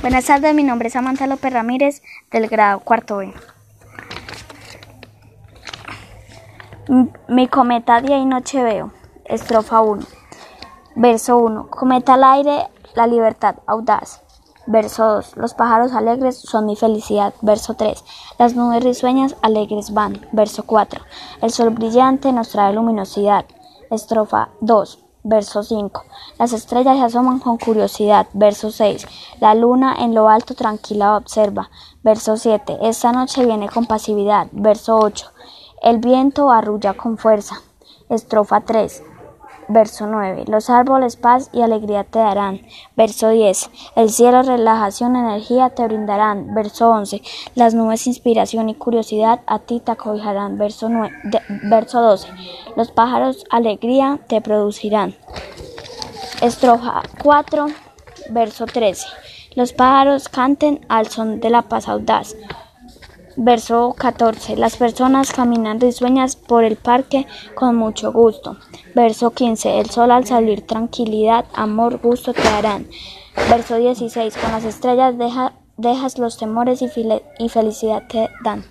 Buenas tardes, mi nombre es Samantha López Ramírez del grado cuarto B. Mi cometa día y noche veo. Estrofa 1. Verso 1. Cometa al aire, la libertad audaz. Verso 2. Los pájaros alegres son mi felicidad. Verso 3. Las nubes risueñas alegres van. Verso 4. El sol brillante nos trae luminosidad. Estrofa 2. Verso 5. Las estrellas se asoman con curiosidad. Verso 6. La luna en lo alto tranquila observa. Verso 7. Esta noche viene con pasividad. Verso 8. El viento arrulla con fuerza. Estrofa 3. Verso 9. Los árboles paz y alegría te darán. Verso 10. El cielo relajación, energía te brindarán. Verso 11. Las nubes inspiración y curiosidad a ti te acogerán. Verso, verso 12. Los pájaros alegría te producirán. Estrofa 4, verso 13. Los pájaros canten al son de la paz audaz. Verso 14. Las personas caminan risueñas por el parque con mucho gusto. Verso 15. El sol al salir tranquilidad, amor, gusto te darán. Verso 16. Con las estrellas dejas los temores y, y felicidad te dan.